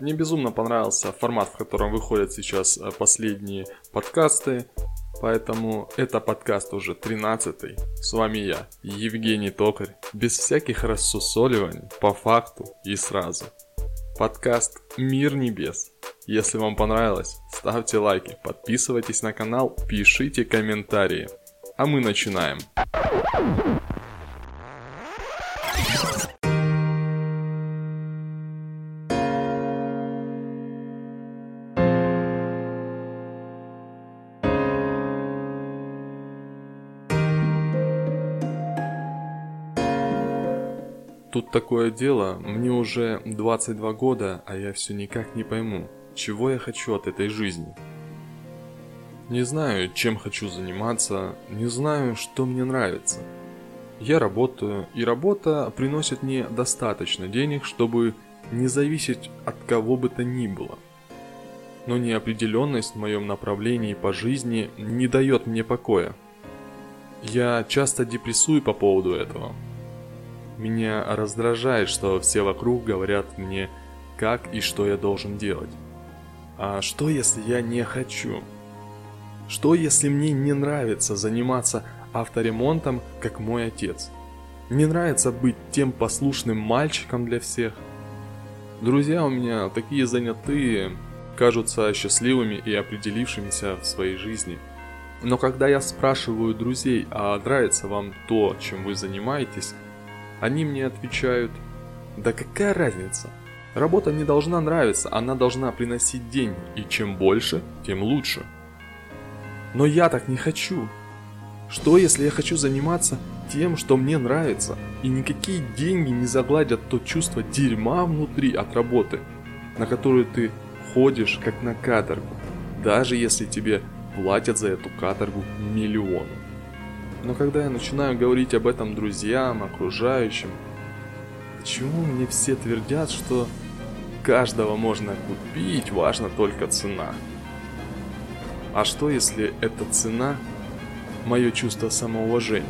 Мне безумно понравился формат, в котором выходят сейчас э, последние подкасты. Поэтому это подкаст уже 13 С вами я, Евгений Токарь. Без всяких рассусоливаний, по факту и сразу. Подкаст «Мир небес». Если вам понравилось, ставьте лайки, подписывайтесь на канал, пишите комментарии. А мы начинаем. Тут такое дело, мне уже 22 года, а я все никак не пойму, чего я хочу от этой жизни. Не знаю, чем хочу заниматься, не знаю, что мне нравится. Я работаю, и работа приносит мне достаточно денег, чтобы не зависеть от кого бы то ни было. Но неопределенность в моем направлении по жизни не дает мне покоя. Я часто депрессую по поводу этого – меня раздражает, что все вокруг говорят мне, как и что я должен делать. А что если я не хочу? Что если мне не нравится заниматься авторемонтом, как мой отец? Не нравится быть тем послушным мальчиком для всех? Друзья у меня такие занятые, кажутся счастливыми и определившимися в своей жизни. Но когда я спрашиваю друзей, а нравится вам то, чем вы занимаетесь, они мне отвечают, да какая разница? Работа не должна нравиться, она должна приносить деньги, и чем больше, тем лучше. Но я так не хочу. Что если я хочу заниматься тем, что мне нравится, и никакие деньги не загладят то чувство дерьма внутри от работы, на которую ты ходишь как на каторгу, даже если тебе платят за эту каторгу миллионы. Но когда я начинаю говорить об этом друзьям, окружающим, почему мне все твердят, что каждого можно купить, важна только цена? А что если эта цена – мое чувство самоуважения?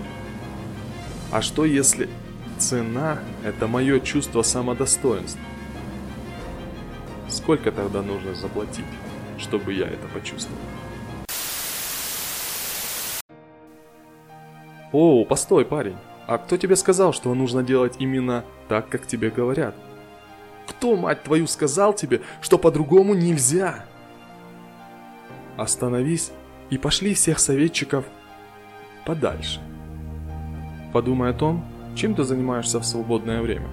А что если цена – это мое чувство самодостоинства? Сколько тогда нужно заплатить, чтобы я это почувствовал? «О, постой, парень, а кто тебе сказал, что нужно делать именно так, как тебе говорят?» «Кто, мать твою, сказал тебе, что по-другому нельзя?» Остановись и пошли всех советчиков подальше. Подумай о том, чем ты занимаешься в свободное время,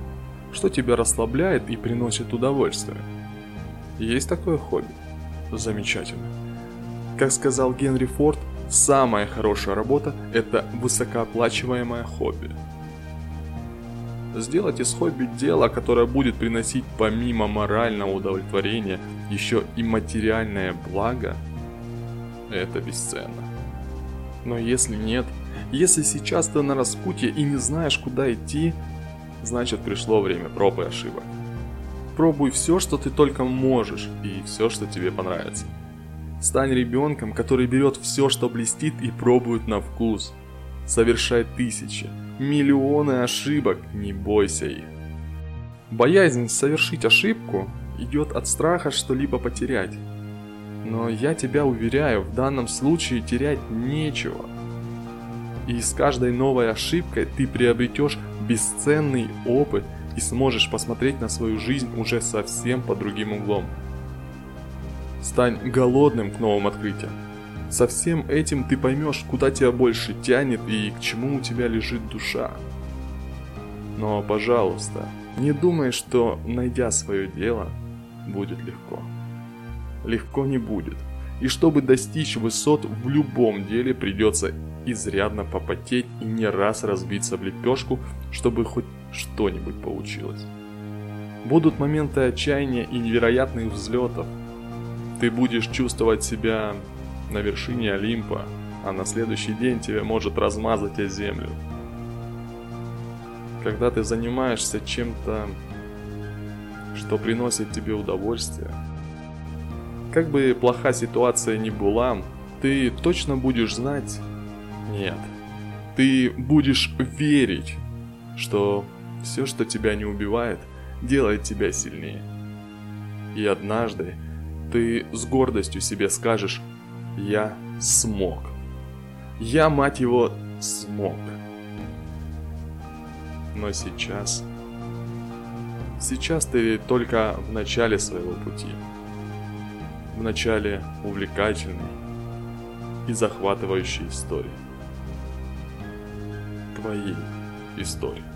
что тебя расслабляет и приносит удовольствие. Есть такое хобби? Замечательно. Как сказал Генри Форд, Самая хорошая работа – это высокооплачиваемое хобби. Сделать из хобби дело, которое будет приносить помимо морального удовлетворения еще и материальное благо – это бесценно. Но если нет, если сейчас ты на распутье и не знаешь, куда идти, значит пришло время проб и ошибок. Пробуй все, что ты только можешь, и все, что тебе понравится. Стань ребенком, который берет все, что блестит и пробует на вкус. Совершай тысячи, миллионы ошибок, не бойся их. Боязнь совершить ошибку идет от страха что-либо потерять. Но я тебя уверяю, в данном случае терять нечего. И с каждой новой ошибкой ты приобретешь бесценный опыт и сможешь посмотреть на свою жизнь уже совсем под другим углом. Стань голодным к новым открытиям. Со всем этим ты поймешь, куда тебя больше тянет и к чему у тебя лежит душа. Но, пожалуйста, не думай, что, найдя свое дело, будет легко. Легко не будет. И чтобы достичь высот в любом деле придется изрядно попотеть и не раз разбиться в лепешку, чтобы хоть что-нибудь получилось. Будут моменты отчаяния и невероятных взлетов, ты будешь чувствовать себя на вершине Олимпа, а на следующий день тебя может размазать о землю. Когда ты занимаешься чем-то, что приносит тебе удовольствие, как бы плоха ситуация ни была, ты точно будешь знать, нет, ты будешь верить, что все, что тебя не убивает, делает тебя сильнее. И однажды ты с гордостью себе скажешь «Я смог». Я, мать его, смог. Но сейчас... Сейчас ты только в начале своего пути. В начале увлекательной и захватывающей истории. Твоей истории.